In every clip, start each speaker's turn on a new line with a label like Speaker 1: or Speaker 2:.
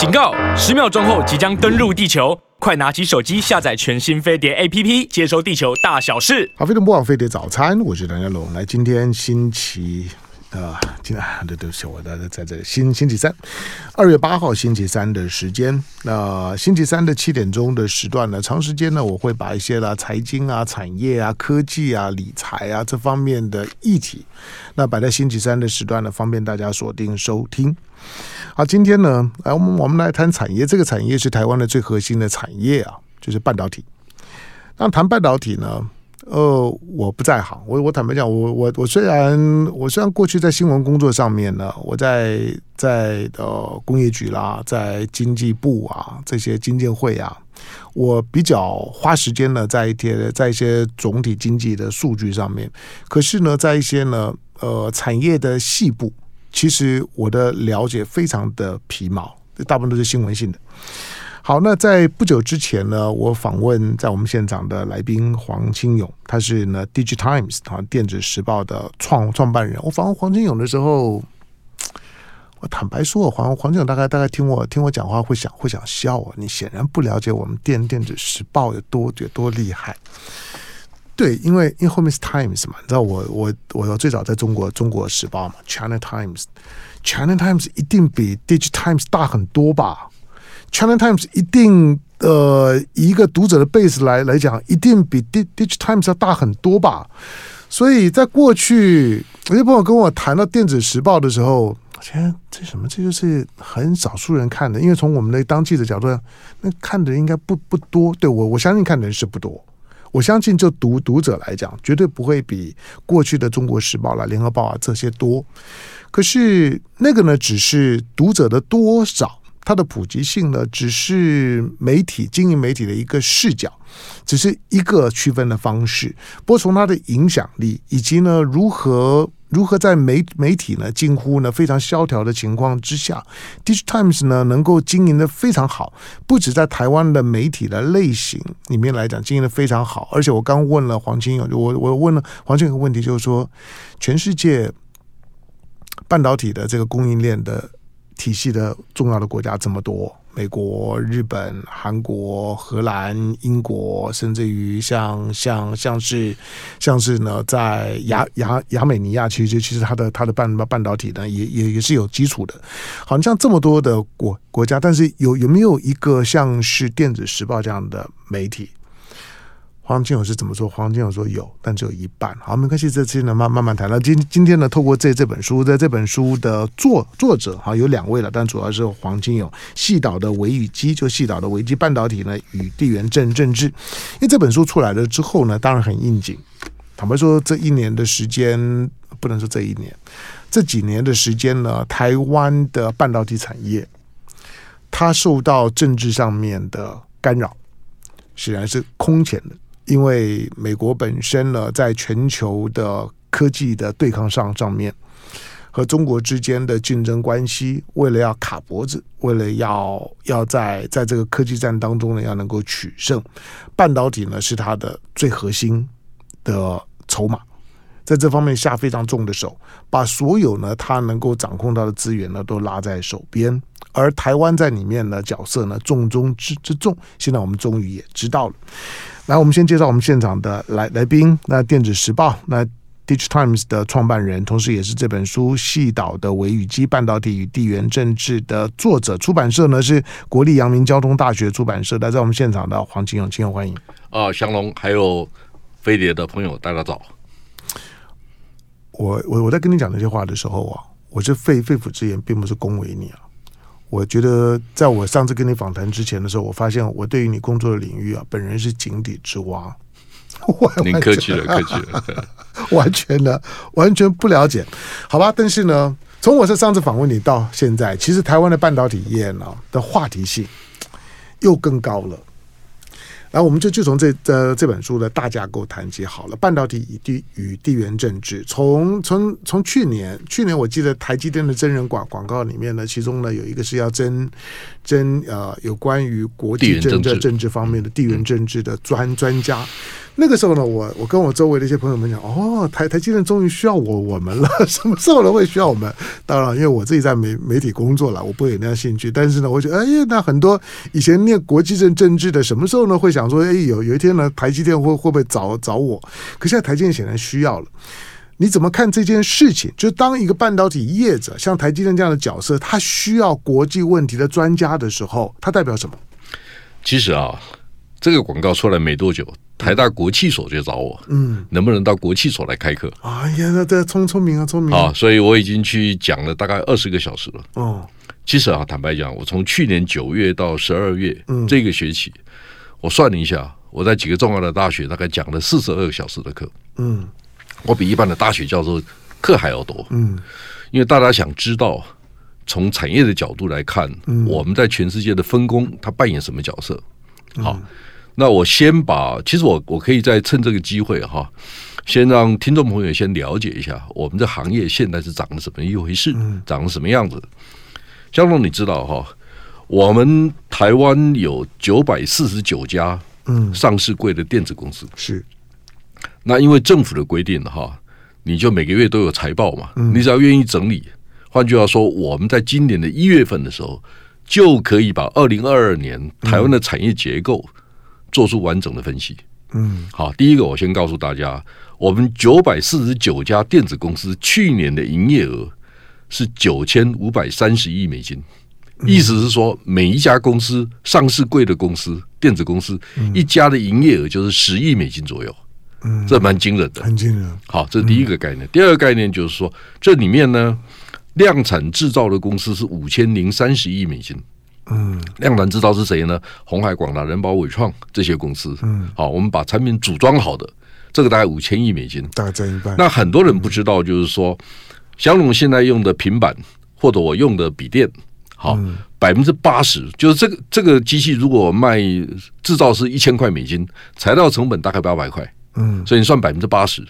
Speaker 1: 警告！十秒钟后即将登陆地球，快拿起手机下载全新飞碟 APP，接收地球大小事。
Speaker 2: 好，飞碟不枉飞碟早餐，我是梁家龙。来，今天星期。啊，今天对对不起，我在在这星星期三，二月八号星期三的时间，那、星期三的七点钟的时段呢，长时间呢，我会把一些啦财经啊、产业啊、科技啊、理财啊这方面的议题，那摆在星期三的时段呢，方便大家锁定收听。好，今天呢，来我们我们来谈产业，这个产业是台湾的最核心的产业啊，就是半导体。那谈半导体呢？呃，我不在行。我我坦白讲，我我我虽然我虽然过去在新闻工作上面呢，我在在呃工业局啦，在经济部啊这些经建会啊，我比较花时间呢在一些在一些总体经济的数据上面。可是呢，在一些呢呃产业的细部，其实我的了解非常的皮毛，大部分都是新闻性的。好，那在不久之前呢，我访问在我们现场的来宾黄清勇，他是呢《DigiTimes》啊电子时报的创创办人。我访问黄清勇的时候，我坦白说，黄黄清勇大概大概听我听我讲话会想会想笑啊。你显然不了解我们电电子时报有多有多厉害。对，因为因为后面是 Times 嘛，你知道我我我最早在中国中国时报嘛，China Times，China Times 一定比 DigiTimes 大很多吧？China Times 一定呃，一个读者的 base 来来讲，一定比 DigiTimes 要大很多吧。所以在过去，有些朋友跟我谈到电子时报的时候，天，这什么？这就是很少数人看的。因为从我们的当记者角度，那看的人应该不不多。对我，我相信看的人是不多。我相信就读读者来讲，绝对不会比过去的中国时报啦、联合报啊这些多。可是那个呢，只是读者的多少。它的普及性呢，只是媒体经营媒体的一个视角，只是一个区分的方式。不过从它的影响力以及呢，如何如何在媒媒体呢近乎呢非常萧条的情况之下，DigiTimes 呢能够经营的非常好，不止在台湾的媒体的类型里面来讲经营的非常好，而且我刚问了黄清勇，我我问了黄清勇一个问题，就是说全世界半导体的这个供应链的。体系的重要的国家这么多，美国、日本、韩国、荷兰、英国，甚至于像像像是像是呢，在亚亚亚美尼亚，其实其实它的它的半半导体呢，也也也是有基础的。好像这么多的国国家，但是有有没有一个像是电子时报这样的媒体？黄金勇是怎么说？黄金勇说有，但只有一半。好，没关系，这期呢慢慢慢谈。那今今天呢，透过这这本书，在这本书的作作者哈有两位了，但主要是黄金勇。细岛的维与机，就细岛的维基半导体呢与地缘政政治。因为这本书出来了之后呢，当然很应景。坦白说，这一年的时间，不能说这一年，这几年的时间呢，台湾的半导体产业，它受到政治上面的干扰，显然是空前的。因为美国本身呢，在全球的科技的对抗上上面，和中国之间的竞争关系，为了要卡脖子，为了要要在在这个科技战当中呢，要能够取胜，半导体呢是它的最核心的筹码，在这方面下非常重的手，把所有呢它能够掌控到的资源呢都拉在手边，而台湾在里面呢角色呢重中之之重，现在我们终于也知道了。来，我们先介绍我们现场的来来宾。那电子时报，那 DigiTimes 的创办人，同时也是这本书《细岛的微与机：半导体与地缘政治》的作者。出版社呢是国立阳明交通大学出版社。来，在我们现场的黄金勇，清勇欢迎。
Speaker 3: 啊，祥龙，还有飞碟的朋友，大家早。
Speaker 2: 我我我在跟你讲这些话的时候啊，我是肺肺腑之言，并不是恭维你啊。我觉得，在我上次跟你访谈之前的时候，我发现我对于你工作的领域啊，本人是井底之蛙。
Speaker 3: 您客气了，客气了，
Speaker 2: 完全的，完全不了解，好吧？但是呢，从我是上次访问你到现在，其实台湾的半导体业呢的话题性又更高了。然后我们就就从这这这本书的大架构谈起好了。半导体与地与地缘政治，从从从去年去年我记得台积电的真人广广告里面呢，其中呢有一个是要争征呃有关于国际政治政治方面的地缘政治的专专家。那个时候呢，我我跟我周围的一些朋友们讲，哦，台台积电终于需要我我们了，什么时候呢会需要我们？当然，因为我自己在媒媒体工作了，我不会有那样兴趣。但是呢，我觉得，哎呀，那很多以前念国际政政治的，什么时候呢会想说，哎，有有一天呢，台积电会会不会找找我？可现在台积电显然需要了。你怎么看这件事情？就当一个半导体业者，像台积电这样的角色，他需要国际问题的专家的时候，他代表什么？
Speaker 3: 其实啊，这个广告出来没多久，台大国企所就找我，
Speaker 2: 嗯，
Speaker 3: 能不能到国企所来开课？
Speaker 2: 哎呀，那这聪聪明啊，聪明
Speaker 3: 啊！所以我已经去讲了大概二十个小时了。
Speaker 2: 哦，
Speaker 3: 其实啊，坦白讲，我从去年九月到十二月，
Speaker 2: 嗯，
Speaker 3: 这个学期，我算了一下，我在几个重要的大学大概讲了四十二个小时的课，
Speaker 2: 嗯。
Speaker 3: 我比一般的大学教授课还要多，
Speaker 2: 嗯，
Speaker 3: 因为大家想知道从产业的角度来看，
Speaker 2: 嗯，
Speaker 3: 我们在全世界的分工，它扮演什么角色？好，那我先把，其实我我可以再趁这个机会哈，先让听众朋友先了解一下我们这行业现在是长得什么一回事，长得什么样子。江龙，你知道哈，我们台湾有九百四十九家嗯。上市贵的电子公司。
Speaker 2: 是。
Speaker 3: 那因为政府的规定哈，你就每个月都有财报嘛，
Speaker 2: 嗯、
Speaker 3: 你只要愿意整理。换句话说，我们在今年的一月份的时候，就可以把二零二二年台湾的产业结构做出完整的分析。
Speaker 2: 嗯，
Speaker 3: 好，第一个我先告诉大家，我们九百四十九家电子公司去年的营业额是九千五百三十亿美金，意思是说，每一家公司上市贵的公司电子公司一家的营业额就是十亿美金左右。
Speaker 2: 嗯，
Speaker 3: 这蛮惊人的，
Speaker 2: 很惊人。
Speaker 3: 好，这是第一个概念。第二个概念就是说，这里面呢，量产制造的公司是五千零三十亿美金。
Speaker 2: 嗯，
Speaker 3: 量产制造是谁呢？红海、广达、人保、伟创这些公司。
Speaker 2: 嗯，
Speaker 3: 好，我们把产品组装好的，这个大概五千亿美金，
Speaker 2: 大概占一半。
Speaker 3: 那很多人不知道，就是说，祥龙现在用的平板或者我用的笔电，好，百分之八十就是这个这个机器，如果卖制造是一千块美金，材料成本大概八百块。
Speaker 2: 嗯，
Speaker 3: 所以你算百分之八十，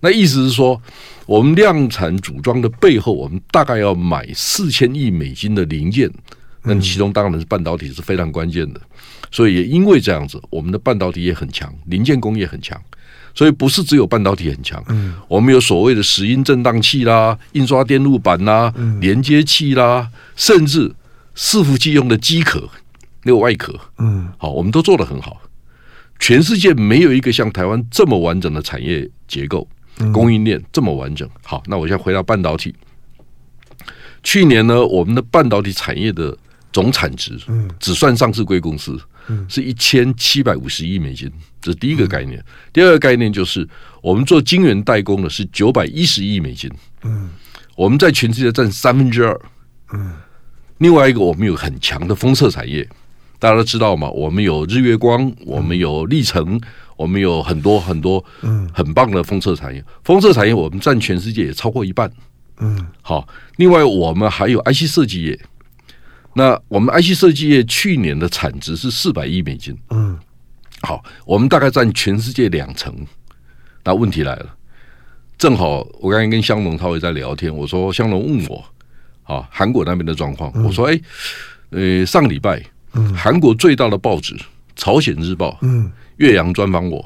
Speaker 3: 那意思是说，我们量产组装的背后，我们大概要买四千亿美金的零件，那其中当然是半导体是非常关键的。所以也因为这样子，我们的半导体也很强，零件工业很强。所以不是只有半导体很强，嗯，我们有所谓的石英振荡器啦、印刷电路板啦、连接器啦，甚至伺服器用的机壳那个外壳，
Speaker 2: 嗯，
Speaker 3: 好，我们都做得很好。全世界没有一个像台湾这么完整的产业结构、供应链这么完整。好，那我现在回到半导体。去年呢，我们的半导体产业的总产值，只算上市贵公司，是一千七百五十亿美金，这是第一个概念。第二个概念就是，我们做晶圆代工的是九百一十亿美金，嗯我们在全世界占三分之二。嗯另外一个，我们有很强的封测产业。大家都知道嘛，我们有日月光，我们有力成，我们有很多很多很棒的封测产业。封测产业我们占全世界也超过一半。
Speaker 2: 嗯，
Speaker 3: 好，另外我们还有 IC 设计业。那我们 IC 设计业去年的产值是四百亿美金。
Speaker 2: 嗯，
Speaker 3: 好，我们大概占全世界两成。那问题来了，正好我刚才跟香农他也在聊天，我说香农问我，啊，韩国那边的状况，我说，哎，呃，上礼拜。韩国最大的报纸《朝鲜日报》
Speaker 2: 嗯，
Speaker 3: 岳阳专访我，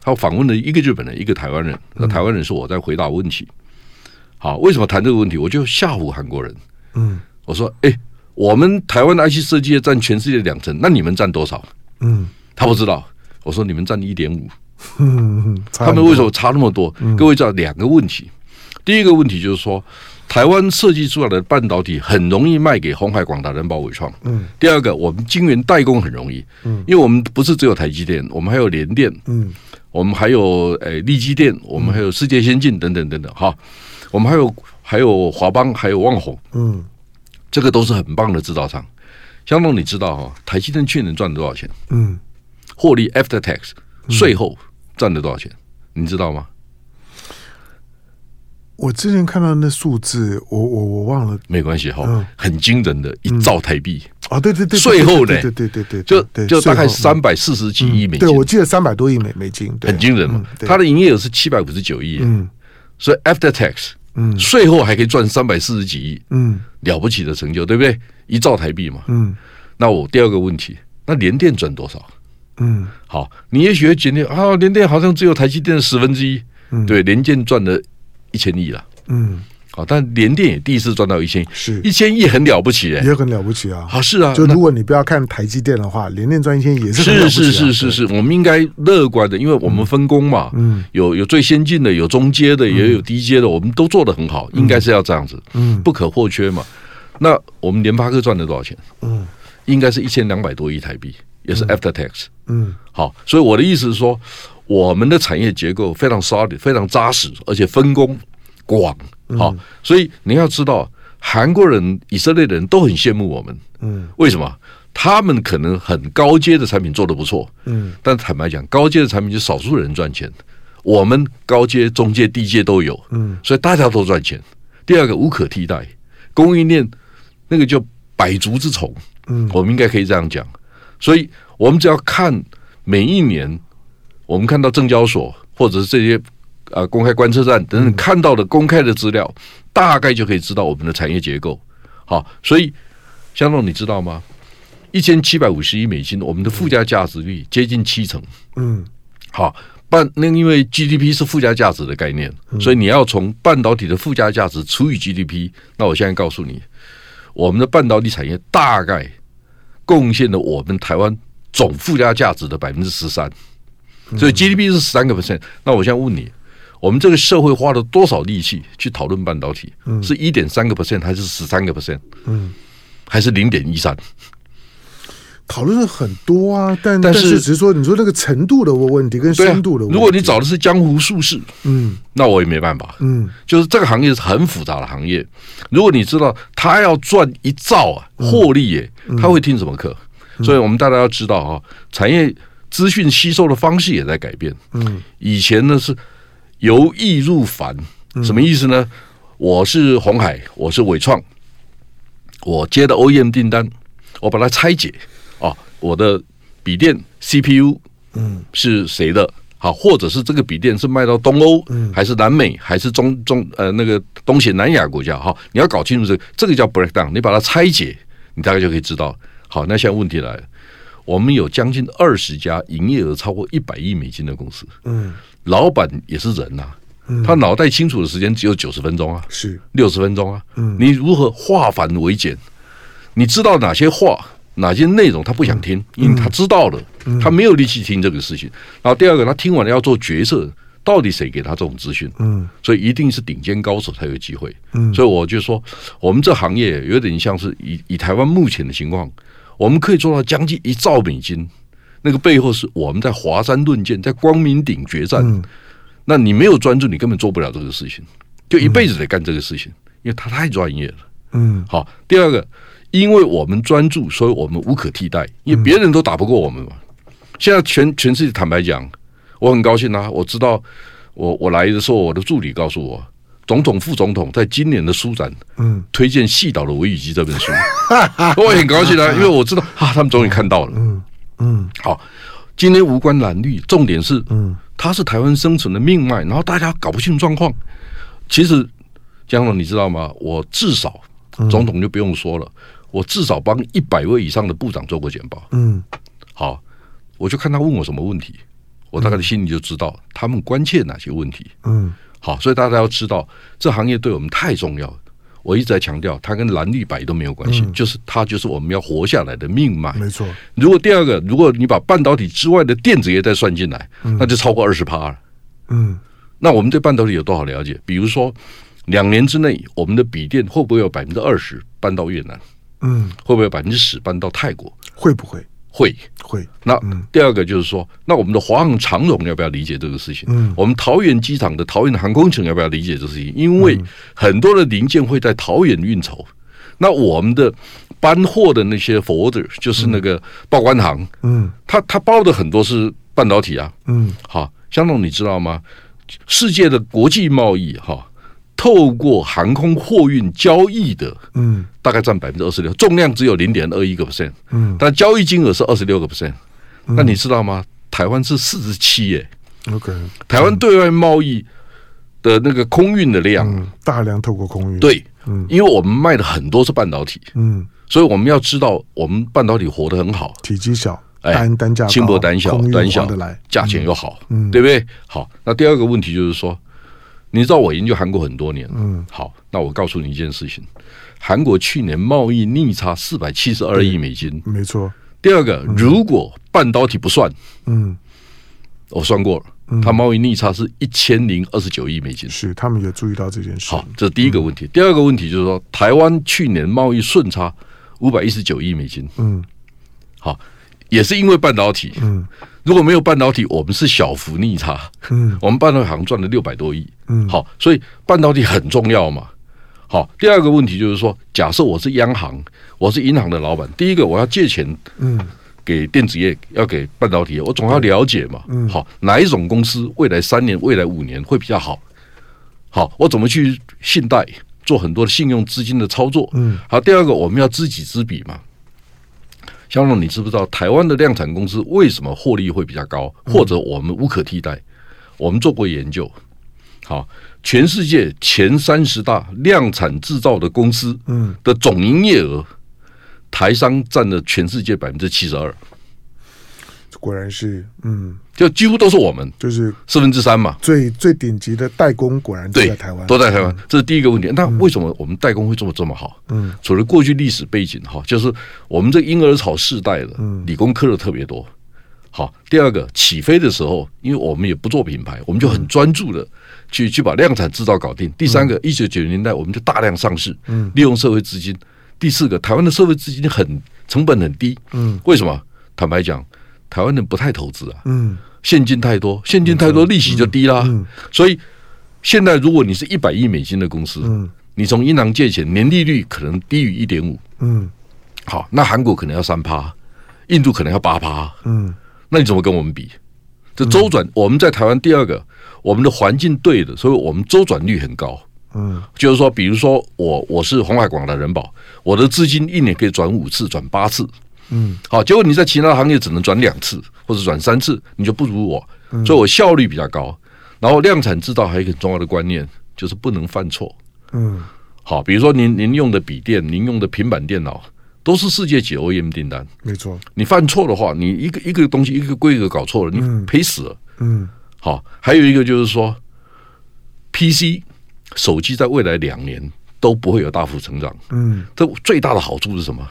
Speaker 3: 他访问了一个日本人，一个台湾人。那台湾人是我在回答问题。好，为什么谈这个问题？我就吓唬韩国人。
Speaker 2: 嗯，
Speaker 3: 我说：“哎，我们台湾的 IC 设计业占全世界两成，那你们占多少？”
Speaker 2: 嗯，
Speaker 3: 他不知道。我说：“你们占一点五。”
Speaker 2: 嗯，
Speaker 3: 他们为什么差那么多？各位知道两个问题。第一个问题就是说。台湾设计出来的半导体很容易卖给红海、广达、人保、伟创。
Speaker 2: 嗯，
Speaker 3: 第二个，我们晶圆代工很容易。嗯，因为我们不是只有台积电，我们还有联电。
Speaker 2: 嗯，
Speaker 3: 我们还有诶力积电，我们还有世界先进等等等等。哈，我们还有还有华邦，还有旺宏。
Speaker 2: 嗯，
Speaker 3: 这个都是很棒的制造商。香龙，你知道哈？台积电去年赚了多少钱？
Speaker 2: 嗯，
Speaker 3: 获利 after tax 税后赚了多少钱？你知道吗？
Speaker 2: 我之前看到那数字，我我我忘了，
Speaker 3: 没关系哈，很惊人的，一兆台币。
Speaker 2: 啊，对对对，
Speaker 3: 税后呢，
Speaker 2: 对对对对，
Speaker 3: 就就大概三百四十几亿美金，
Speaker 2: 对我记得三百多亿美美金，
Speaker 3: 很惊人嘛。它的营业额是七百五十九亿，嗯，所以 after tax，嗯，税后还可以赚三百四十几亿，嗯，了不起的成就，对不对？一兆台币嘛，
Speaker 2: 嗯，
Speaker 3: 那我第二个问题，那联电赚多少？
Speaker 2: 嗯，
Speaker 3: 好，你也许会觉得啊，联电好像只有台积电的十分之一，
Speaker 2: 嗯，
Speaker 3: 对，联电赚了一千亿了，
Speaker 2: 嗯。
Speaker 3: 好，但联电也第一次赚到一千亿，
Speaker 2: 是。
Speaker 3: 一千亿很了不起哎，
Speaker 2: 也很了不起啊！
Speaker 3: 啊，是啊，
Speaker 2: 就如果你不要看台积电的话，联电赚一千亿也是
Speaker 3: 是是是是是，我们应该乐观的，因为我们分工嘛，嗯，有有最先进的，有中阶的，也有低阶的，我们都做得很好，应该是要这样子，嗯，不可或缺嘛。那我们联发科赚了多少钱？嗯，应该是一千两百多亿台币，也是 after tax，嗯，好，所以我的意思是说，我们的产业结构非常 solid，非常扎实，而且分工广。好，所以你要知道，韩国人、以色列人都很羡慕我们。嗯，为什么？他们可能很高阶的产品做得不错。嗯，但坦白讲，高阶的产品就少数人赚钱。我们高阶、中阶、低阶都有。嗯，所以大家都赚钱。第二个无可替代，供应链那个叫百足之虫。嗯，我们应该可以这样讲。所以我们只要看每一年，我们看到证交所或者是这些。啊，公开观测站等等看到的公开的资料，嗯、大概就可以知道我们的产业结构。好，所以香龙，你知道吗？一千七百五十亿美金，我们的附加价值率接近七成。嗯，好，半那因为 GDP 是附加价值的概念，嗯、所以你要从半导体的附加价值除以 GDP。那我现在告诉你，我们的半导体产业大概贡献了我们台湾总附加价值的百分之十三。所以 GDP 是十三个 percent。那我现在问你。我们这个社会花了多少力气去讨论半导体？嗯，是一点三个 percent 还是十三个 percent？嗯，还是零点一三？
Speaker 2: 讨论了很多啊，但但是只是说，你说那个程度的问题跟深度的问题，
Speaker 3: 如果你找的是江湖术士，嗯，那我也没办法。嗯，就是这个行业是很复杂的行业。如果你知道他要赚一兆啊，获利耶，他会听什么课？所以我们大家要知道啊，产业资讯吸收的方式也在改变。嗯，以前呢是。由易入繁，什么意思呢？我是红海，我是伟创，我接的 OEM 订单，我把它拆解啊，我的笔电 CPU，嗯，是谁的？好，或者是这个笔电是卖到东欧，还是南美，还是中中呃那个东西南亚国家？好，你要搞清楚这个，这个叫 breakdown，你把它拆解，你大概就可以知道。好，那现在问题来了，我们有将近二十家营业额超过一百亿美金的公司，嗯。老板也是人呐、啊，他脑袋清楚的时间只有九十分钟啊，是六十分钟啊。嗯你如何化繁为简？你知道哪些话、哪些内容他不想听，因为他知道了，他没有力气听这个事情。然后第二个，他听完了要做决策，到底谁给他这种资讯？嗯，所以一定是顶尖高手才有机会。嗯，所以我就说，我们这行业有点像是以以台湾目前的情况，我们可以做到将近一兆美金。那个背后是我们在华山论剑，在光明顶决战。嗯、那你没有专注，你根本做不了这个事情，就一辈子得干这个事情，嗯、因为他太专业了。嗯，好。第二个，因为我们专注，所以我们无可替代，因为别人都打不过我们嘛。嗯、现在全全世界坦白讲，我很高兴啊！我知道我我来的时候，我的助理告诉我，总统、副总统在今年的书展，嗯，推荐细岛的《微雨姬》这本书，我也很高兴啊，因为我知道啊，他们终于看到了。嗯。嗯，好，今天无关蓝绿，重点是，嗯，它是台湾生存的命脉，然后大家搞不清楚状况。其实，江总，你知道吗？我至少总统就不用说了，我至少帮一百位以上的部长做过简报。嗯，好，我就看他问我什么问题，我大概心里就知道他们关切哪些问题。嗯，好，所以大家要知道，这行业对我们太重要了。我一直在强调，它跟蓝绿白都没有关系，嗯、就是它就是我们要活下来的命脉。没错。如果第二个，如果你把半导体之外的电子业再算进来，嗯、那就超过二十趴了。嗯。那我们对半导体有多少了解？比如说，两年之内，我们的笔电会不会有百分之二十搬到越南？嗯。会不会有百分之十搬到泰国？会不会？会会，那第二个就是说，那我们的华航长荣要不要理解这个事情？嗯，我们桃园机场的桃园航空城要不要理解这个事情？因为很多的零件会在桃园运筹，那我们的搬货的那些 forwarder 就是那个报关行，嗯，他他包的很多是半导体啊，嗯，好，香农你知道吗？世界的国际贸易哈。透过航空货运交易的，嗯，大概占百分之二十六，重量只有零点二一个 percent，嗯，但交易金额是二十六个 percent。那你知道吗？台湾是四十七耶，OK，台湾对外贸易的那个空运的量，大量透过空运，对，嗯，因为我们卖的很多是半导体，嗯，所以我们要知道，我们半导体活得很好，体积小，哎，
Speaker 2: 单单价
Speaker 3: 轻薄短小，短小
Speaker 2: 的来，
Speaker 3: 价钱又好，
Speaker 2: 嗯，
Speaker 3: 对不对？好，那第二个问题就是说，你知道我研究韩国很多年，
Speaker 2: 嗯，
Speaker 3: 好，那我告诉你一件事情，韩国去年贸易逆差四百七十二亿美金，
Speaker 2: 没错。
Speaker 3: 第二个，如果半导体不算，
Speaker 2: 嗯，
Speaker 3: 我算过了。它贸易逆差是一千零二十九亿美金，
Speaker 2: 是他们也注意到这件事。
Speaker 3: 好，这是第一个问题。第二个问题就是说，台湾去年贸易顺差五百一十九亿美金。
Speaker 2: 嗯，
Speaker 3: 好，也是因为半导体。
Speaker 2: 嗯，
Speaker 3: 如果没有半导体，我们是小幅逆差。
Speaker 2: 嗯，
Speaker 3: 我们半导体好像赚了六百多亿。
Speaker 2: 嗯，
Speaker 3: 好，所以半导体很重要嘛。好，第二个问题就是说，假设我是央行，我是银行的老板，第一个我要借钱。
Speaker 2: 嗯。
Speaker 3: 给电子业要给半导体业，我总要了解嘛。
Speaker 2: 嗯，
Speaker 3: 好，哪一种公司未来三年、未来五年会比较好？好，我怎么去信贷做很多的信用资金的操作？
Speaker 2: 嗯，
Speaker 3: 好，第二个我们要知己知彼嘛。香龙，你知不知道台湾的量产公司为什么获利会比较高，或者我们无可替代？我们做过研究，好，全世界前三十大量产制造的公司，嗯，的总营业额。台商占了全世界百分之七十二，
Speaker 2: 果然是，嗯，
Speaker 3: 就几乎都是我们，
Speaker 2: 就是
Speaker 3: 四分之三嘛。
Speaker 2: 最最顶级的代工果然都在台湾，
Speaker 3: 都在台湾，这是第一个问题。那为什么我们代工会做得这么好？
Speaker 2: 嗯，
Speaker 3: 除了过去历史背景哈，就是我们这婴儿潮世代的，理工科的特别多。好，第二个起飞的时候，因为我们也不做品牌，我们就很专注的去去把量产制造搞定。第三个，一九九零年代我们就大量上市，嗯，利用社会资金。第四个，台湾的社会资金很成本很低，嗯，为什么？坦白讲，台湾人不太投资啊，嗯，现金太多，现金太多，利息就低啦，嗯，所以现在如果你是一百亿美金的公司，嗯，你从银行借钱，年利率可能低于一点五，嗯，好，那韩国可能要三趴，印度可能要八趴，嗯，那你怎么跟我们比？这周转，我们在台湾第二个，我们的环境对的，所以我们周转率很高。嗯，就是说，比如说我我是红海广达人保，我的资金一年可以转五次、转八次，嗯，好，结果你在其他行业只能转两次或者转三次，你就不如我，所以我效率比较高。然后量产制造还有一个很重要的观念，就是不能犯错。嗯，好，比如说您您用的笔电、您用的平板电脑，都是世界级 OEM 订单，
Speaker 2: 没错。
Speaker 3: 你犯错的话，你一个一个东西一个规格搞错了，你赔死了。
Speaker 2: 嗯，
Speaker 3: 好，还有一个就是说 PC。手机在未来两年都不会有大幅成长。嗯，这最大的好处是什么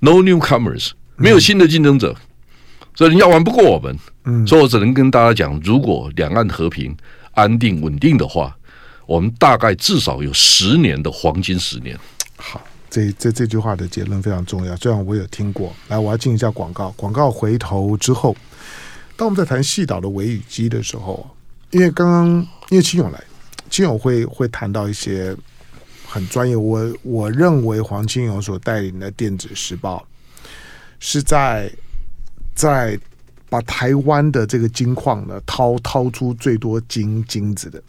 Speaker 3: ？No newcomers，没有新的竞争者，嗯、所以人家玩不过我们。嗯，所以我只能跟大家讲，如果两岸和平、安定、稳定的话，我们大概至少有十年的黄金十年。
Speaker 2: 好，这这这句话的结论非常重要。虽然我有听过，来，我要进一下广告。广告回头之后，当我们在谈细岛的维语机的时候，因为刚刚因为清勇来。清勇会会谈到一些很专业，我我认为黄清勇所带领的电子时报是在在把台湾的这个金矿呢掏掏出最多金金子的，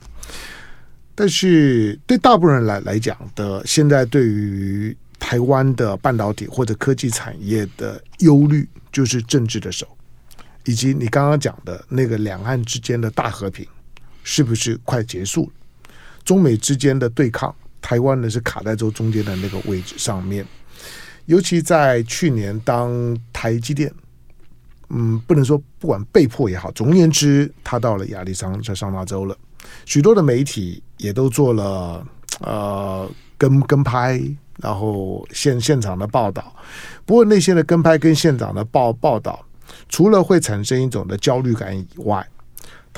Speaker 2: 但是对大部分人来来讲的，现在对于台湾的半导体或者科技产业的忧虑，就是政治的手，以及你刚刚讲的那个两岸之间的大和平是不是快结束？中美之间的对抗，台湾呢是卡在这中间的那个位置上面。尤其在去年，当台积电，嗯，不能说不管被迫也好，总而言之，他到了亚利桑在桑那州了。许多的媒体也都做了呃跟跟拍，然后现现场的报道。不过那些的跟拍跟现场的报报道，除了会产生一种的焦虑感以外，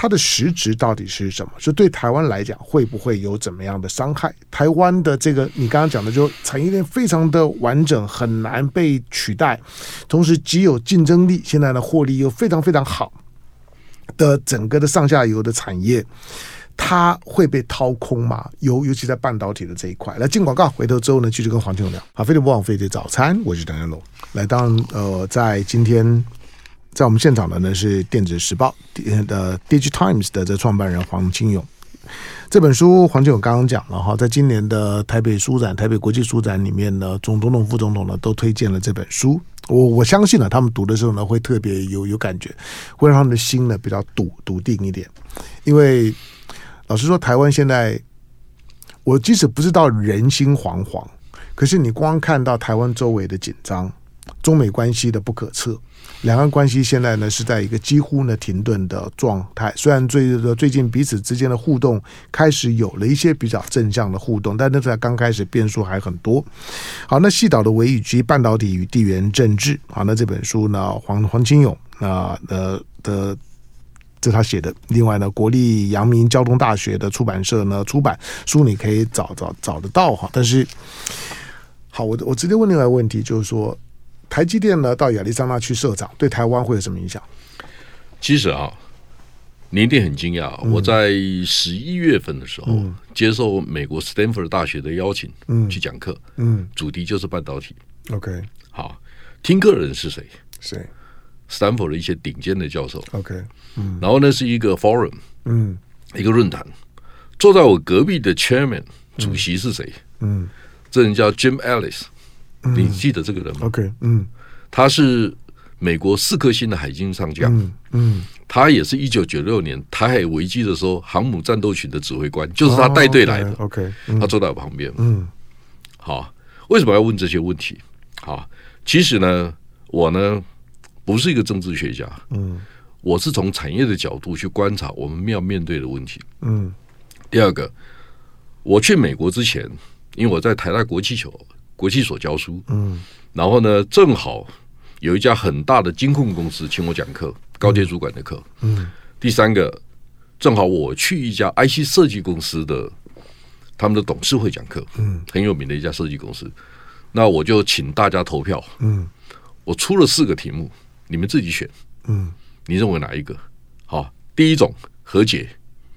Speaker 2: 它的实质到底是什么？是对台湾来讲会不会有怎么样的伤害？台湾的这个你刚刚讲的，就产业链非常的完整，很难被取代，同时极有竞争力，现在的获利又非常非常好的整个的上下游的产业，它会被掏空吗？尤尤其在半导体的这一块。来进广告，回头之后呢，继续跟黄清勇聊。好，飞碟不枉费的早餐，我是唐家龙。来，当呃，在今天。在我们现场的呢是电子时报的 DIGITIMES 的这创办人黄清勇。这本书黄清勇刚刚讲了哈，在今年的台北书展、台北国际书展里面呢，总总统、副总统呢都推荐了这本书。我我相信呢，他们读的时候呢会特别有有感觉，会让他们的心呢比较笃笃定一点。因为老实说，台湾现在我即使不知道人心惶惶，可是你光看到台湾周围的紧张。中美关系的不可测。两岸关系现在呢是在一个几乎呢停顿的状态，虽然最最近彼此之间的互动开始有了一些比较正向的互动，但那在刚开始变数还很多。好，那细岛的微雨及半导体与地缘政治，好，那这本书呢，黄黄金勇啊呃的这他写的。另外呢，国立阳明交通大学的出版社呢出版书，你可以找找找得到哈。但是，好，我我直接问另外一个问题，就是说。台积电呢，到亚利桑那去设厂，对台湾会有什么影响？
Speaker 3: 其实啊，你一定很惊讶。嗯、我在十一月份的时候，嗯、接受美国斯坦福大学的邀请，嗯，去讲课，嗯，主题就是半导体。OK，好，听课人是谁？谁？斯坦福的一些顶尖的教授。OK，嗯，然后呢是一个 forum，嗯，一个论坛。坐在我隔壁的 chairman 主席是谁？嗯，嗯这人叫 Jim Ellis。你记得这个人吗
Speaker 2: ？OK，嗯，
Speaker 3: 他是美国四颗星的海军上将，嗯，嗯，他也是一九九六年台海危机的时候航母战斗群的指挥官，就是他带队来的。
Speaker 2: 哦、OK，,
Speaker 3: 他坐在我旁边，嗯，好，为什么要问这些问题？好，其实呢，我呢不是一个政治学家，嗯，我是从产业的角度去观察我们要面对的问题，嗯，第二个，我去美国之前，因为我在台大国际球。国际所教书，嗯，然后呢，正好有一家很大的金控公司请我讲课，高阶主管的课，嗯，第三个，正好我去一家 IC 设计公司的他们的董事会讲课，嗯，很有名的一家设计公司，那我就请大家投票，嗯，我出了四个题目，你们自己选，嗯，你认为哪一个？好，第一种和解，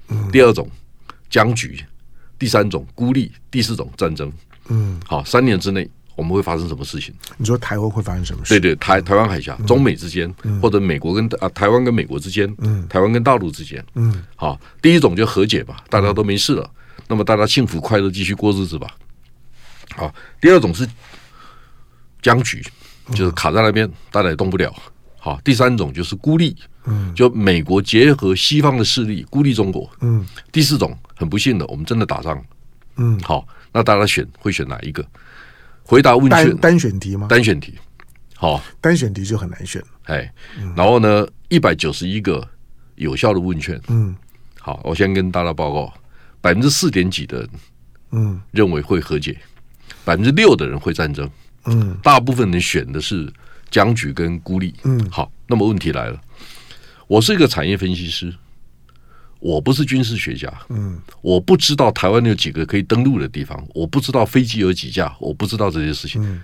Speaker 3: 嗯，第二种僵局，第三种孤立，第四种战争。嗯，好，三年之内我们会发生什么事情？
Speaker 2: 你说台湾会发生什么事？
Speaker 3: 对对，台台湾海峡、中美之间，或者美国跟啊台湾跟美国之间，嗯，台湾跟大陆之间，嗯，好，第一种就和解吧，大家都没事了，那么大家幸福快乐继续过日子吧。好，第二种是僵局，就是卡在那边，大家也动不了。好，第三种就是孤立，嗯，就美国结合西方的势力孤立中国，嗯，第四种很不幸的，我们真的打仗，嗯，好。那大家选会选哪一个？回答问卷
Speaker 2: 单选题吗？
Speaker 3: 单选题，好，
Speaker 2: 单选题就很难选。
Speaker 3: 哎，然后呢，一百九十一个有效的问卷，嗯，好，我先跟大家报告，百分之四点几的人，嗯，认为会和解，百分之六的人会战争，嗯，大部分人选的是僵局跟孤立，嗯，好，那么问题来了，我是一个产业分析师。我不是军事学家，嗯，我不知道台湾有几个可以登陆的地方，我不知道飞机有几架，我不知道这些事情。嗯，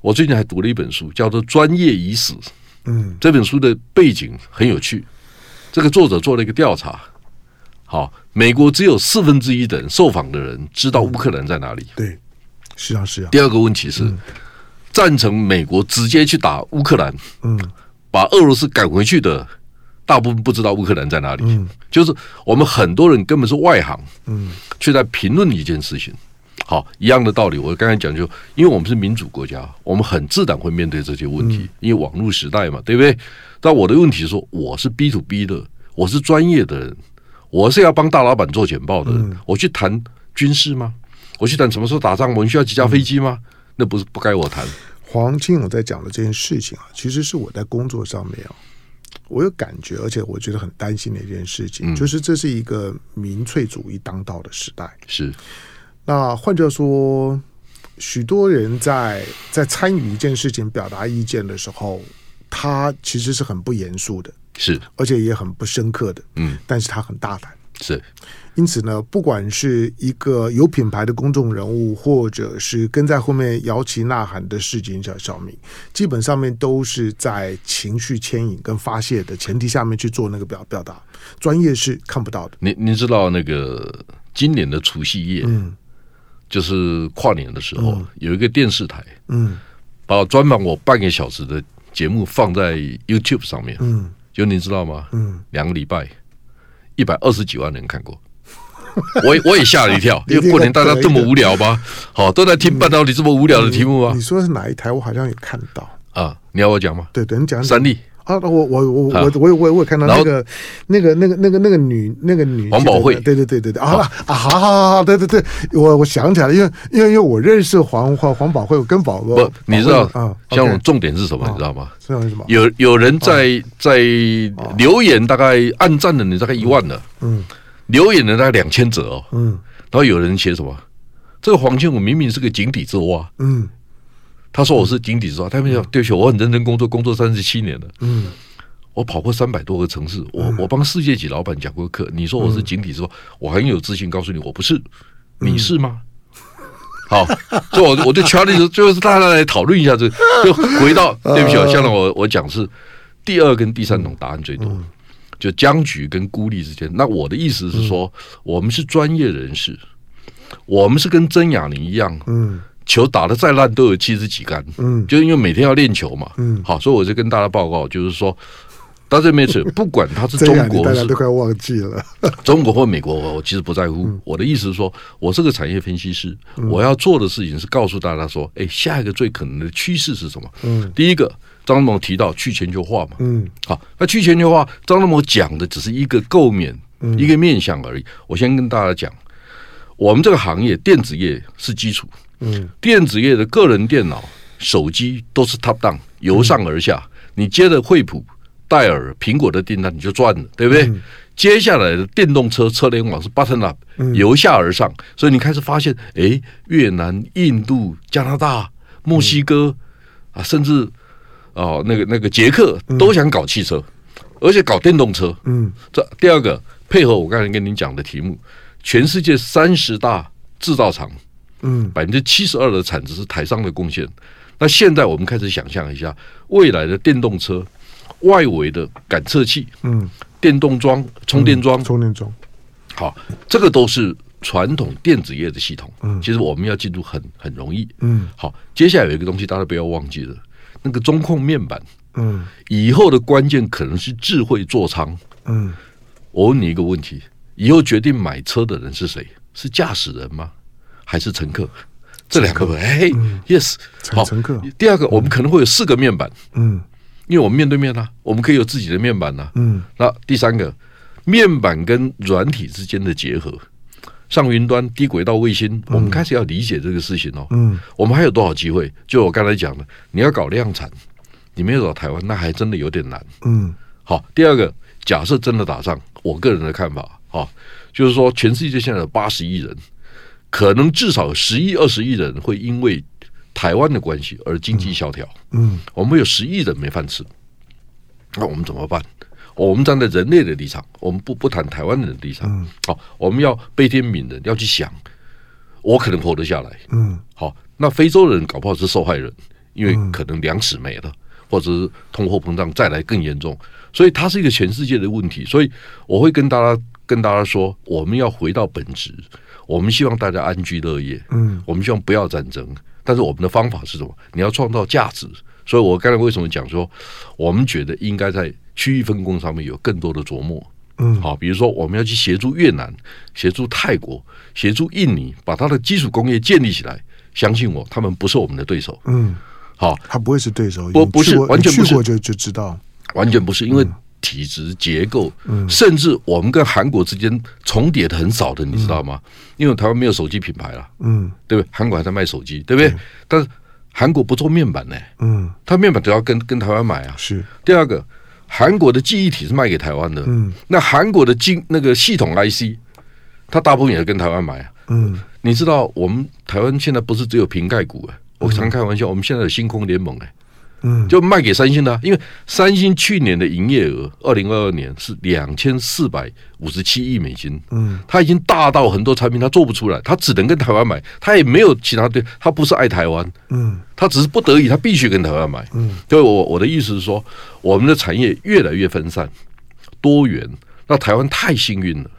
Speaker 3: 我最近还读了一本书，叫做《专业已死》。嗯，这本书的背景很有趣，这个作者做了一个调查。好，美国只有四分之一的人受访的人知道乌克兰在哪里。
Speaker 2: 对，是啊，是啊。
Speaker 3: 第二个问题是，赞成美国直接去打乌克兰，嗯，把俄罗斯赶回去的。大部分不知道乌克兰在哪里，嗯，就是我们很多人根本是外行，嗯，却在评论一件事情。好，一样的道理，我刚才讲就，因为我们是民主国家，我们很自然会面对这些问题，因为网络时代嘛，对不对？但我的问题是说，我是 B to B 的，我是专业的人，我是要帮大老板做简报的人，我去谈军事吗？我去谈什么时候打仗？我们需要几架飞机吗？那不是不该我谈。
Speaker 2: 黄金勇在讲的这件事情啊，其实是我在工作上面啊。我有感觉，而且我觉得很担心的一件事情，嗯、就是这是一个民粹主义当道的时代。
Speaker 3: 是，
Speaker 2: 那换句话说，许多人在在参与一件事情、表达意见的时候，他其实是很不严肃的，
Speaker 3: 是，
Speaker 2: 而且也很不深刻的。嗯，但是他很大胆。
Speaker 3: 是。
Speaker 2: 因此呢，不管是一个有品牌的公众人物，或者是跟在后面摇旗呐喊的市井小小民，基本上面都是在情绪牵引跟发泄的前提下面去做那个表表达，专业是看不到的。
Speaker 3: 您您知道那个今年的除夕夜，嗯，就是跨年的时候，嗯、有一个电视台，嗯，把专门我半个小时的节目放在 YouTube 上面，嗯，就你知道吗？嗯，两个礼拜，一百二十几万人看过。我 我也吓了一跳，因为过年大家这么无聊吗？好，都在听半导体这么无聊的题目吗？
Speaker 2: 你说是哪一台？我好像有看到
Speaker 3: 啊。你要我讲吗？
Speaker 2: 对，等你讲。
Speaker 3: 三立
Speaker 2: 啊，我我我我我我我有看到那个那个那个那个那个女那个女
Speaker 3: 黄宝慧，
Speaker 2: 对对对对对啊啊，好好好，对对对，我我想起来了，因为因为因为我认识黄黄黄宝慧，我跟宝宝，
Speaker 3: 你知道啊，像我重点是什么？你知道吗？
Speaker 2: 重点是什么？
Speaker 3: 有有人在在留言，大概按赞的人大概一万了，嗯，留言的大概两千则哦，嗯，然后有人写什么？这个黄建武明明是个井底之蛙，嗯。他说我是井底之蛙，他们讲对不起，我很认真工作，工作三十七年了。嗯，我跑过三百多个城市，我我帮世界级老板讲过课。你说我是井底之蛙，我很有自信告诉你，我不是。你是吗？好，所以我我就敲的时就是大家来讨论一下这个，就回到 对不起，像我我讲是第二跟第三种答案最多，就僵局跟孤立之间。那我的意思是说，我们是专业人士，我们是跟曾雅玲一样，嗯。球打得再烂都有七十几杆，嗯，就是因为每天要练球嘛，嗯，好，所以我就跟大家报告，就是说，到这没错，不管他是中国，
Speaker 2: 大家都快忘记了，
Speaker 3: 中国或美国，我其实不在乎。我的意思是说，我是个产业分析师，我要做的事情是告诉大家说，哎，下一个最可能的趋势是什么？嗯，第一个，张忠谋提到去全球化嘛，嗯，好，那去全球化，张忠谋讲的只是一个构面，一个面向而已。我先跟大家讲，我们这个行业电子业是基础。嗯，电子业的个人电脑、手机都是 top down，由上而下。嗯、你接的惠普、戴尔、苹果的订单，你就赚了，对不对？嗯、接下来的电动车车联网是 button up，由下而上。嗯、所以你开始发现，哎，越南、印度、加拿大、墨西哥、嗯、啊，甚至哦，那个那个捷克都想搞汽车，嗯、而且搞电动车。嗯，这第二个配合我刚才跟您讲的题目，全世界三十大制造厂。嗯，百分之七十二的产值是台商的贡献。那现在我们开始想象一下，未来的电动车外围的感测器，嗯，电动桩、充电桩、
Speaker 2: 充电桩，
Speaker 3: 好，这个都是传统电子业的系统。嗯，其实我们要进入很很容易。嗯，好，接下来有一个东西大家不要忘记了，那个中控面板。嗯，以后的关键可能是智慧座舱。嗯，我问你一个问题：以后决定买车的人是谁？是驾驶人吗？还是乘客，这两个哎，yes，好，乘客。第二个，我们可能会有四个面板，嗯，因为我们面对面啊，我们可以有自己的面板呐，嗯。那第三个，面板跟软体之间的结合，上云端、低轨道卫星，我们开始要理解这个事情哦，嗯。我们还有多少机会？就我刚才讲的，你要搞量产，你没有找台湾，那还真的有点难，嗯。好，第二个，假设真的打仗，我个人的看法，哈，就是说，全世界现在有八十亿人。可能至少十亿、二十亿人会因为台湾的关系而经济萧条。嗯，我们有十亿人没饭吃，那我们怎么办？我们站在人类的立场，我们不不谈台湾人的立场。好，我们要悲天悯人，要去想，我可能活得下来。嗯，好，那非洲人搞不好是受害人，因为可能粮食没了，或者是通货膨胀再来更严重，所以它是一个全世界的问题。所以我会跟大家跟大家说，我们要回到本质。我们希望大家安居乐业，嗯，我们希望不要战争，但是我们的方法是什么？你要创造价值。所以我刚才为什么讲说，我们觉得应该在区域分工上面有更多的琢磨，嗯，好，比如说我们要去协助越南、协助泰国、协助印尼，把它的基础工业建立起来。相信我，他们不是我们的对手，嗯，好，
Speaker 2: 他不会是对手，
Speaker 3: 不不是完全不是，
Speaker 2: 就就知道，
Speaker 3: 完全不是，因为。体质结构，甚至我们跟韩国之间重叠的很少的，你知道吗？因为台湾没有手机品牌了，嗯，对不对？韩国还在卖手机，对不对？但是韩国不做面板呢，嗯，他面板都要跟跟台湾买啊。是第二个，韩国的记忆体是卖给台湾的，嗯，那韩国的晶那个系统 IC，它大部分也是跟台湾买啊，嗯，你知道我们台湾现在不是只有瓶盖股啊，我常开玩笑，我们现在有星空联盟哎。嗯，就卖给三星的啊，因为三星去年的营业额，二零二二年是两千四百五十七亿美金。嗯，它已经大到很多产品它做不出来，它只能跟台湾买，它也没有其他对，它不是爱台湾，嗯，它只是不得已，它必须跟台湾买。嗯，所以我我的意思是说，我们的产业越来越分散多元，那台湾太幸运了，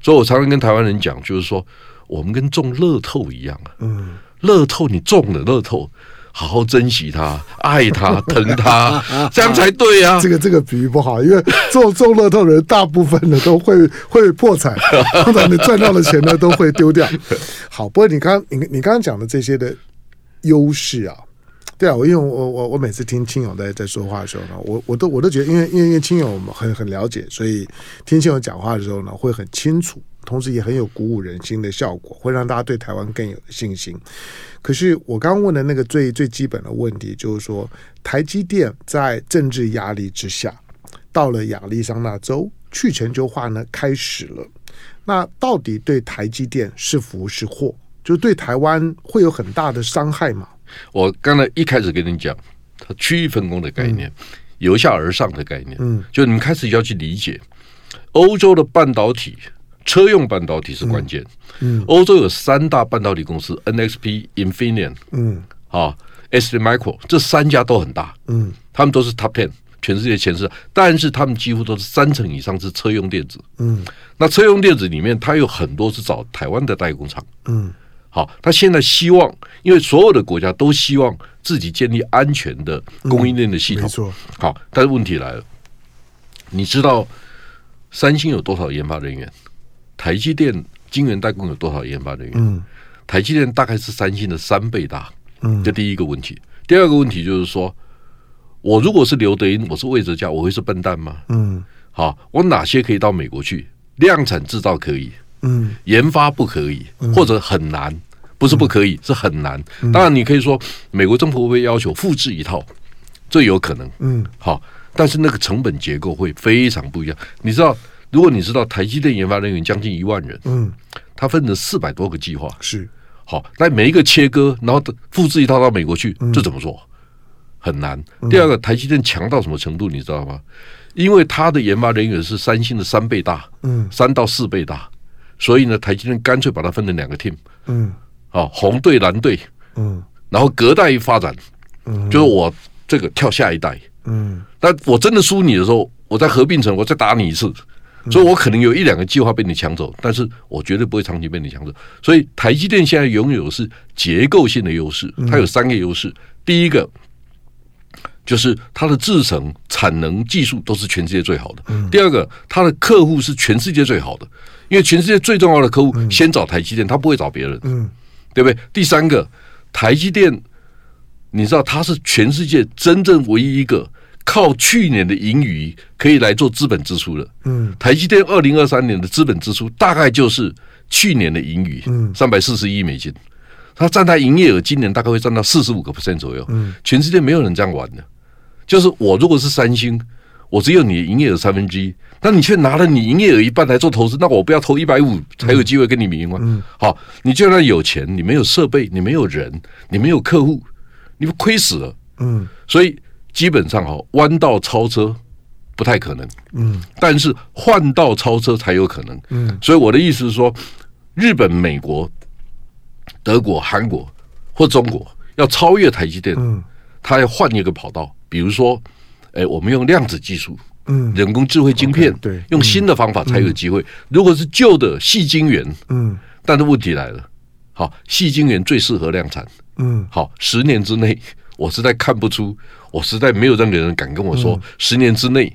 Speaker 3: 所以我常常跟台湾人讲，就是说我们跟中乐透一样啊，嗯，乐透你中了乐透。好好珍惜他，爱他，疼他，这样才对呀、啊。
Speaker 2: 这个这个比喻不好，因为做中乐透的人大部分的都会会破产，通常你赚到的钱呢都会丢掉。好，不过你刚你你刚刚讲的这些的优势啊，对啊，我因为我我我每次听亲友在在说话的时候呢，我我都我都觉得，因为因为因为亲友很很了解，所以听亲友讲话的时候呢，会很清楚，同时也很有鼓舞人心的效果，会让大家对台湾更有信心。可是我刚刚问的那个最最基本的问题，就是说台积电在政治压力之下，到了亚利桑那州，去全球化呢开始了，那到底对台积电是福是祸？就对台湾会有很大的伤害吗？
Speaker 3: 我刚才一开始跟你讲，它区域分工的概念，嗯、由下而上的概念，嗯，就你们开始要去理解，欧洲的半导体，车用半导体是关键，嗯，嗯。欧洲有三大半导体公司，NXP、Infineon，嗯，啊，STMicro，这三家都很大，嗯，他们都是 Top Ten，全世界前十，但是他们几乎都是三成以上是车用电子，嗯，那车用电子里面，它有很多是找台湾的代工厂，嗯。好，他现在希望，因为所有的国家都希望自己建立安全的供应链的系统。嗯、没错。好，但是问题来了，你知道三星有多少研发人员？台积电晶圆代工有多少研发人员？嗯，台积电大概是三星的三倍大。嗯，这第一个问题。第二个问题就是说，我如果是刘德英，我是魏哲家，我会是笨蛋吗？嗯，好，我哪些可以到美国去量产制造可以？嗯，研发不可以，或者很难，不是不可以，是很难。当然，你可以说美国政府会要求复制一套？这有可能。嗯，好，但是那个成本结构会非常不一样。你知道，如果你知道台积电研发人员将近一万人，嗯，他分成四百多个计划，是。好，那每一个切割，然后复制一套到美国去，这怎么做？很难。第二个，台积电强到什么程度？你知道吗？因为他的研发人员是三星的三倍大，嗯，三到四倍大。所以呢，台积电干脆把它分成两个 team，嗯，好，红队蓝队，嗯，然后隔代发展，嗯，就是我这个跳下一代，嗯，但我真的输你的时候，我再合并成我再打你一次，所以我可能有一两个计划被你抢走，但是我绝对不会长期被你抢走。所以台积电现在拥有的是结构性的优势，它有三个优势，第一个就是它的制程、产能、技术都是全世界最好的，第二个，它的客户是全世界最好的。因为全世界最重要的客户先找台积电，他不会找别人，嗯，对不对？第三个，台积电，你知道它是全世界真正唯一一个靠去年的盈余可以来做资本支出的，嗯，台积电二零二三年的资本支出大概就是去年的盈余，嗯，三百四十亿美金，它占它营业额今年大概会占到四十五个 percent 左右，嗯，全世界没有人这样玩的，就是我如果是三星。我只有你营业额三分之一，那你却拿了你营业额一半来做投资，那我不要投一百五才有机会跟你赢吗？嗯，好，你就算有钱，你没有设备，你没有人，你没有客户，你不亏死了。嗯，所以基本上哈，弯道超车不太可能。嗯，但是换道超车才有可能。嗯，所以我的意思是说，日本、美国、德国、韩国或中国要超越台积电，嗯，他要换一个跑道，比如说。哎，我们用量子技术，嗯，人工智慧晶片，对，用新的方法才有机会。如果是旧的细晶圆，嗯，但是问题来了，好，细晶圆最适合量产，嗯，好，十年之内，我实在看不出，我实在没有任何人敢跟我说，十年之内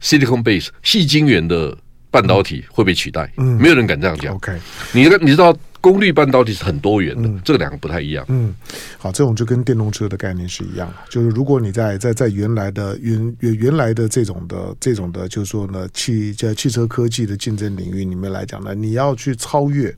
Speaker 3: ，Silicon Base 细晶圆的半导体会被取代，嗯，没有人敢这样讲。OK，你你知道？功率半导体是很多元的，嗯、这两个不太一样。嗯，
Speaker 2: 好，这种就跟电动车的概念是一样，就是如果你在在在原来的原原原来的这种的这种的，就是说呢，汽在汽车科技的竞争领域里面来讲呢，你要去超越。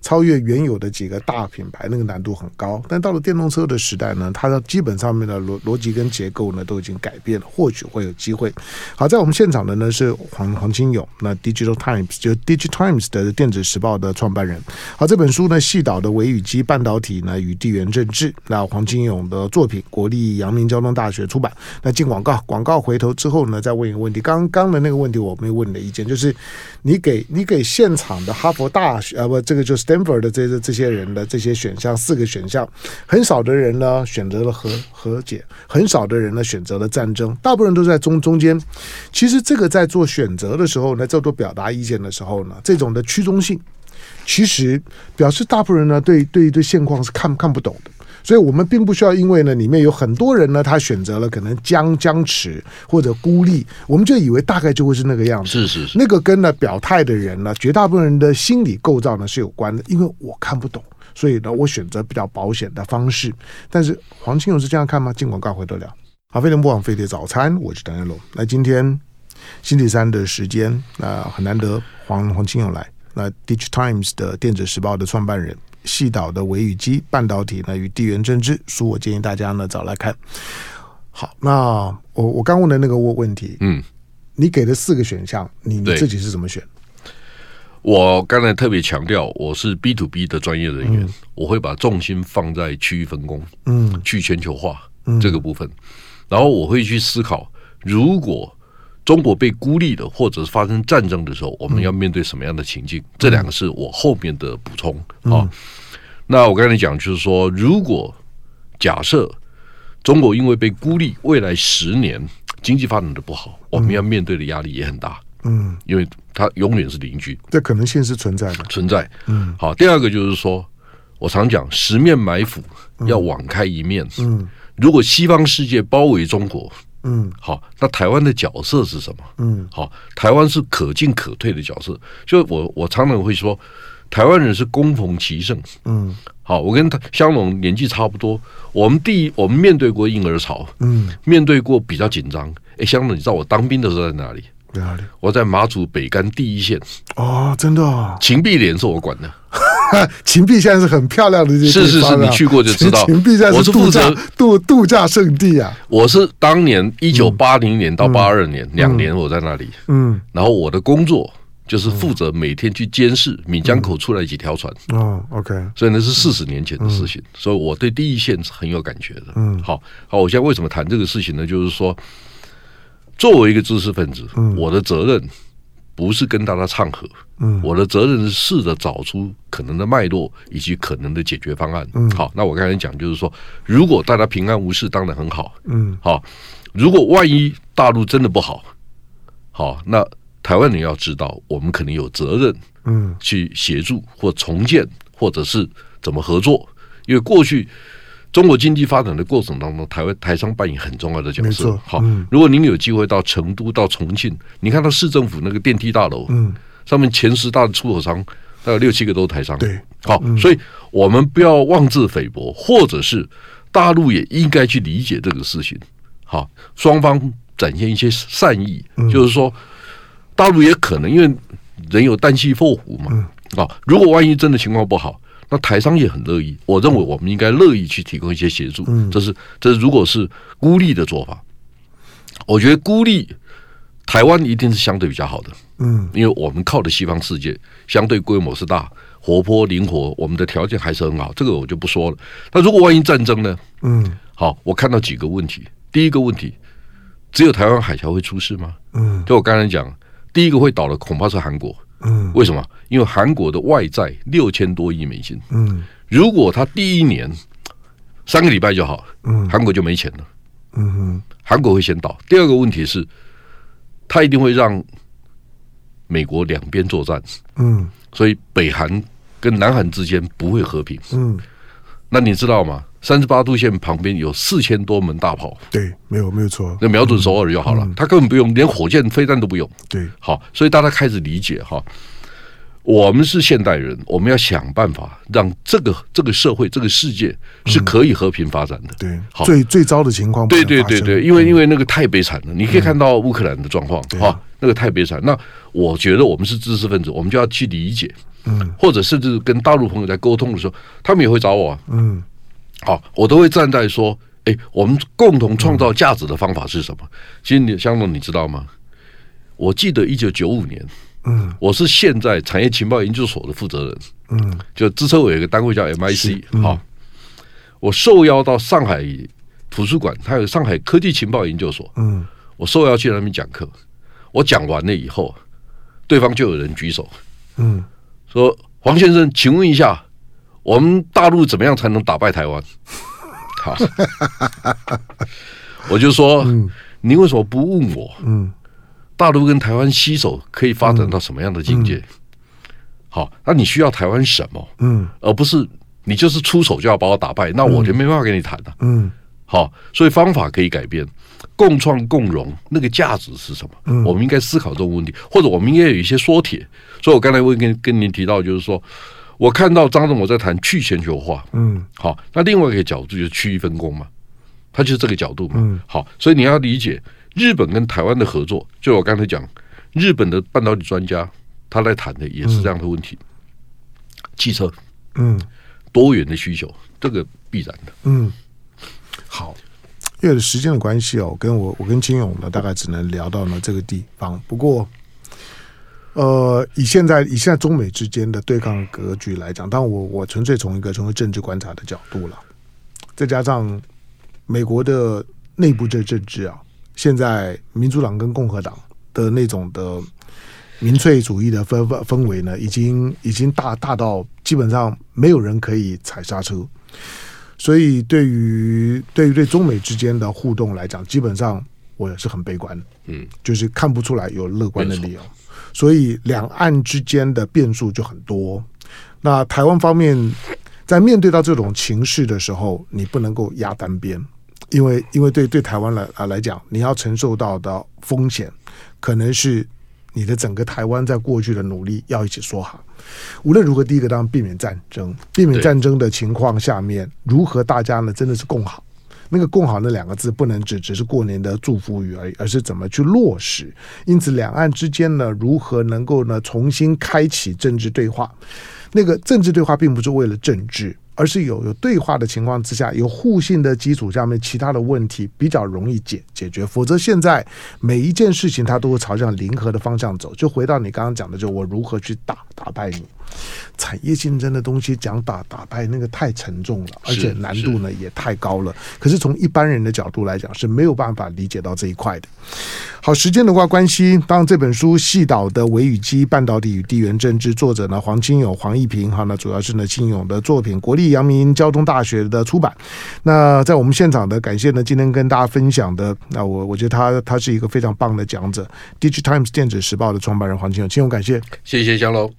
Speaker 2: 超越原有的几个大品牌，那个难度很高。但到了电动车的时代呢，它的基本上面的逻逻辑跟结构呢都已经改变了，或许会有机会。好，在我们现场的呢是黄黄金勇，那 Digital Times 就 Digital Times 的电子时报的创办人。好，这本书呢细岛的微与机半导体呢与地缘政治。那黄金勇的作品，国立阳明交通大学出版。那进广告，广告回头之后呢，再问一个问题。刚刚的那个问题我没有问你的意见，就是你给你给现场的哈佛大学啊不，这个就。Stanford 的这些这些人的这些选项，四个选项，很少的人呢选择了和和解，很少的人呢选择了战争，大部分人都在中中间。其实这个在做选择的时候呢，在做表达意见的时候呢，这种的趋中性，其实表示大部分人呢对对对现况是看看不懂的。所以我们并不需要，因为呢，里面有很多人呢，他选择了可能僵僵持或者孤立，我们就以为大概就会是那个样子。
Speaker 3: 是是是，
Speaker 2: 那个跟呢表态的人呢，绝大部分人的心理构造呢是有关的，因为我看不懂。所以呢，我选择比较保险的方式。但是黄清勇是这样看吗？尽管告回得了。好，飞碟播网飞的早餐，我是唐湘龙。那今天星期三的时间，那、呃、很难得黄黄清勇来。那 DigiTimes 的电子时报的创办人，细岛的微与机半导体呢与地缘政治书，我建议大家呢早来看。好，那我我刚问的那个问问题，嗯，你给的四个选项，你你自己是怎么选？
Speaker 3: 我刚才特别强调，我是 B to B 的专业人员，嗯、我会把重心放在区域分工，嗯，去全球化这个部分，嗯、然后我会去思考，如果中国被孤立的，或者是发生战争的时候，我们要面对什么样的情境？嗯、这两个是我后面的补充啊。嗯、那我刚才讲就是说，如果假设中国因为被孤立，未来十年经济发展的不好，我们要面对的压力也很大。嗯，因为它永远是邻居，
Speaker 2: 这可能性是存在的，
Speaker 3: 存在。嗯，好，第二个就是说，我常讲十面埋伏，要网开一面。嗯，如果西方世界包围中国，嗯，好，那台湾的角色是什么？嗯，好，台湾是可进可退的角色。就我我常常会说，台湾人是攻逢其胜。嗯，好，我跟他香龙年纪差不多，我们第一，我们面对过婴儿潮，嗯，面对过比较紧张。哎，香龙，你知道我当兵的时候在哪里？在哪里？我在马祖北干第一线
Speaker 2: 哦，真的、哦。
Speaker 3: 芹壁连是我管的，
Speaker 2: 秦壁现在是很漂亮的地方、啊。
Speaker 3: 是是是，你去过就知道。
Speaker 2: 秦壁现在是度假度度假胜地啊。
Speaker 3: 我是当年一九八零年到八二年两、嗯、年我在那里，嗯，然后我的工作就是负责每天去监视闽江口出来几条船。哦，OK，所以那是四十年前的事情，嗯、所以我对第一线是很有感觉的。嗯，好好，我现在为什么谈这个事情呢？就是说。作为一个知识分子，嗯、我的责任不是跟大家唱和，嗯、我的责任是试着找出可能的脉络以及可能的解决方案。嗯、好，那我刚才讲就是说，如果大家平安无事，当然很好。嗯，好，如果万一大陆真的不好，好，那台湾人要知道，我们肯定有责任，嗯，去协助或重建，或者是怎么合作，因为过去。中国经济发展的过程当中，台湾台商扮演很重要的角色。好，嗯、如果您有机会到成都、到重庆，你看到市政府那个电梯大楼，嗯，上面前十大的出口商，大概六七个都是台商。对，好，嗯、所以我们不要妄自菲薄，或者是大陆也应该去理解这个事情。好，双方展现一些善意，嗯、就是说，大陆也可能因为人有旦夕祸福嘛。嗯，好，如果万一真的情况不好。那台商也很乐意，我认为我们应该乐意去提供一些协助。嗯，这是这是如果是孤立的做法，我觉得孤立台湾一定是相对比较好的。嗯，因为我们靠的西方世界相对规模是大、活泼、灵活，我们的条件还是很好。这个我就不说了。那如果万一战争呢？嗯，好，我看到几个问题。第一个问题，只有台湾海峡会出事吗？嗯，就我刚才讲，第一个会倒的恐怕是韩国。嗯，为什么？因为韩国的外债六千多亿美金。嗯，如果他第一年三个礼拜就好，嗯，韩国就没钱了。嗯哼，韩国会先倒。第二个问题是，他一定会让美国两边作战。嗯，所以北韩跟南韩之间不会和平。嗯，那你知道吗？三十八度线旁边有四千多门大炮。对，没有没有错。那瞄准首尔就好了，嗯、他根本不用，连火箭飞弹都不用。对，好，所以大家开始理解哈，我们是现代人，我们要想办法让这个这个社会、这个世界是可以和平发展的。嗯、对，好，最最糟的情况。对对对对，因为因为那个太悲惨了，嗯、你可以看到乌克兰的状况，哈、嗯，那个太悲惨。那我觉得我们是知识分子，我们就要去理解，嗯，或者甚至跟大陆朋友在沟通的时候，他们也会找我，嗯。好，我都会站在说，哎，我们共同创造价值的方法是什么？其实你香龙，你知道吗？我记得一九九五年，嗯，我是现在产业情报研究所的负责人，嗯，就资策会有一个单位叫 MIC，好，我受邀到上海图书馆，它有上海科技情报研究所，嗯，我受邀去那边讲课，我讲完了以后，对方就有人举手，嗯，说黄先生，请问一下。我们大陆怎么样才能打败台湾？好，我就说，你为什么不问我？嗯，大陆跟台湾携手可以发展到什么样的境界？好，那你需要台湾什么？嗯，而不是你就是出手就要把我打败，那我就没办法跟你谈了。嗯，好，所以方法可以改变，共创共荣，那个价值是什么？嗯，我们应该思考这个问题，或者我们应该有一些缩帖。所以我刚才会跟跟您提到，就是说。我看到张忠谋在谈去全球化，
Speaker 2: 嗯，
Speaker 3: 好，那另外一个角度就是区域分工嘛，他就是这个角度嘛，
Speaker 2: 嗯，
Speaker 3: 好，所以你要理解日本跟台湾的合作，就我刚才讲，日本的半导体专家他来谈的也是这样的问题，嗯、汽车，
Speaker 2: 嗯，
Speaker 3: 多元的需求，这个必然的，
Speaker 2: 嗯，好，因为时间的关系哦，跟我我跟金勇呢，大概只能聊到呢这个地方，不过。呃，以现在以现在中美之间的对抗格局来讲，当然我我纯粹从一个从政治观察的角度了，再加上美国的内部的政治啊，现在民主党跟共和党的那种的民粹主义的氛氛氛围呢，已经已经大大到基本上没有人可以踩刹车，所以对于对于对中美之间的互动来讲，基本上我也是很悲观的，嗯，就是看不出来有乐观的理由。所以两岸之间的变数就很多。那台湾方面在面对到这种情势的时候，你不能够压单边，因为因为对对台湾来啊来讲，你要承受到的风险，可能是你的整个台湾在过去的努力要一起说好。无论如何，第一个当然避免战争，避免战争的情况下面，如何大家呢真的是共好。那个“共好”那两个字不能只只是过年的祝福语而已，而是怎么去落实。因此，两岸之间呢，如何能够呢重新开启政治对话？那个政治对话并不是为了政治，而是有有对话的情况之下，有互信的基础下面，其他的问题比较容易解解决。否则，现在每一件事情它都会朝向零和的方向走。就回到你刚刚讲的，就我如何去打打败你。产业竞争的东西讲打打败那个太沉重了，而且难度呢也太高了。可是从一般人的角度来讲是没有办法理解到这一块的。好，时间的话关系，当然这本书《细岛的微雨姬：半导体与地缘政治》，作者呢黄清勇、黄一平，哈，那主要是呢清勇的作品，国立阳明交通大学的出版。那在我们现场的感谢呢，今天跟大家分享的，那我我觉得他他是一个非常棒的讲者，《DigiTimes 电子时报》的创办人黄清勇，清勇感谢，
Speaker 3: 谢谢江楼。